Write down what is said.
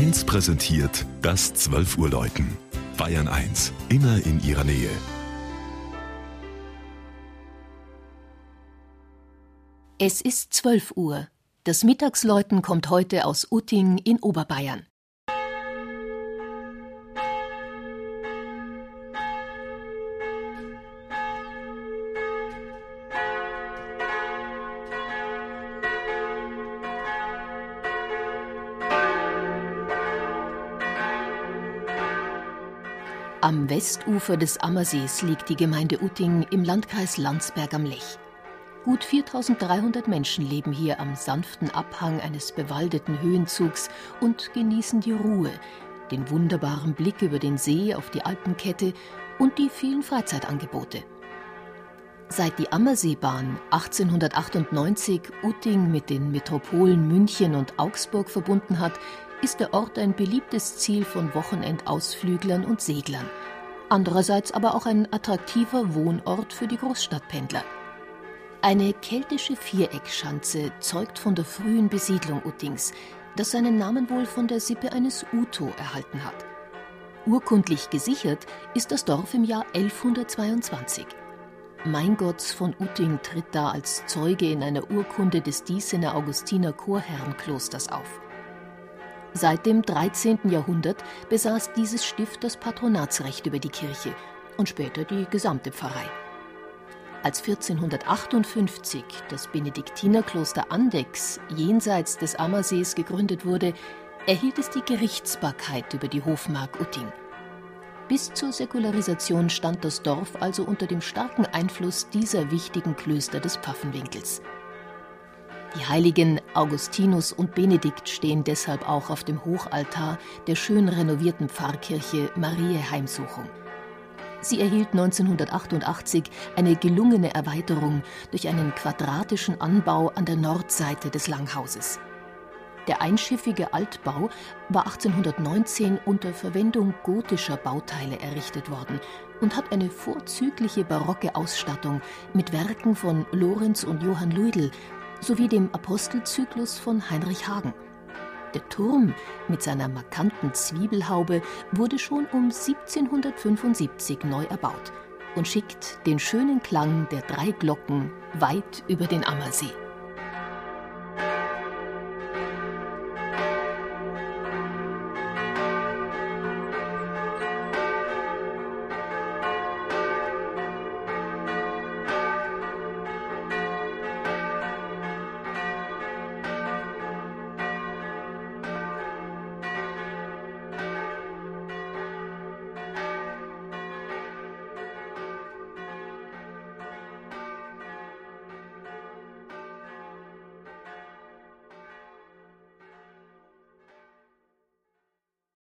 1 präsentiert das 12 Uhr Läuten. Bayern 1, immer in ihrer Nähe. Es ist 12 Uhr. Das Mittagsläuten kommt heute aus Utting in Oberbayern. Am Westufer des Ammersees liegt die Gemeinde Utting im Landkreis Landsberg am Lech. Gut 4300 Menschen leben hier am sanften Abhang eines bewaldeten Höhenzugs und genießen die Ruhe, den wunderbaren Blick über den See auf die Alpenkette und die vielen Freizeitangebote. Seit die Ammerseebahn 1898 Utting mit den Metropolen München und Augsburg verbunden hat, ist der Ort ein beliebtes Ziel von Wochenendausflüglern und Seglern. Andererseits aber auch ein attraktiver Wohnort für die Großstadtpendler. Eine keltische Viereckschanze zeugt von der frühen Besiedlung Uttings, das seinen Namen wohl von der Sippe eines Uto erhalten hat. Urkundlich gesichert ist das Dorf im Jahr 1122. Meingotts von Utting tritt da als Zeuge in einer Urkunde des Diesener Augustiner Chorherrenklosters auf. Seit dem 13. Jahrhundert besaß dieses Stift das Patronatsrecht über die Kirche und später die gesamte Pfarrei. Als 1458 das Benediktinerkloster Andex jenseits des Ammersees gegründet wurde, erhielt es die Gerichtsbarkeit über die Hofmark Utting. Bis zur Säkularisation stand das Dorf also unter dem starken Einfluss dieser wichtigen Klöster des Pfaffenwinkels. Die Heiligen Augustinus und Benedikt stehen deshalb auch auf dem Hochaltar der schön renovierten Pfarrkirche Mariä Heimsuchung. Sie erhielt 1988 eine gelungene Erweiterung durch einen quadratischen Anbau an der Nordseite des Langhauses. Der einschiffige Altbau war 1819 unter Verwendung gotischer Bauteile errichtet worden und hat eine vorzügliche barocke Ausstattung mit Werken von Lorenz und Johann Luidl sowie dem Apostelzyklus von Heinrich Hagen. Der Turm mit seiner markanten Zwiebelhaube wurde schon um 1775 neu erbaut und schickt den schönen Klang der drei Glocken weit über den Ammersee.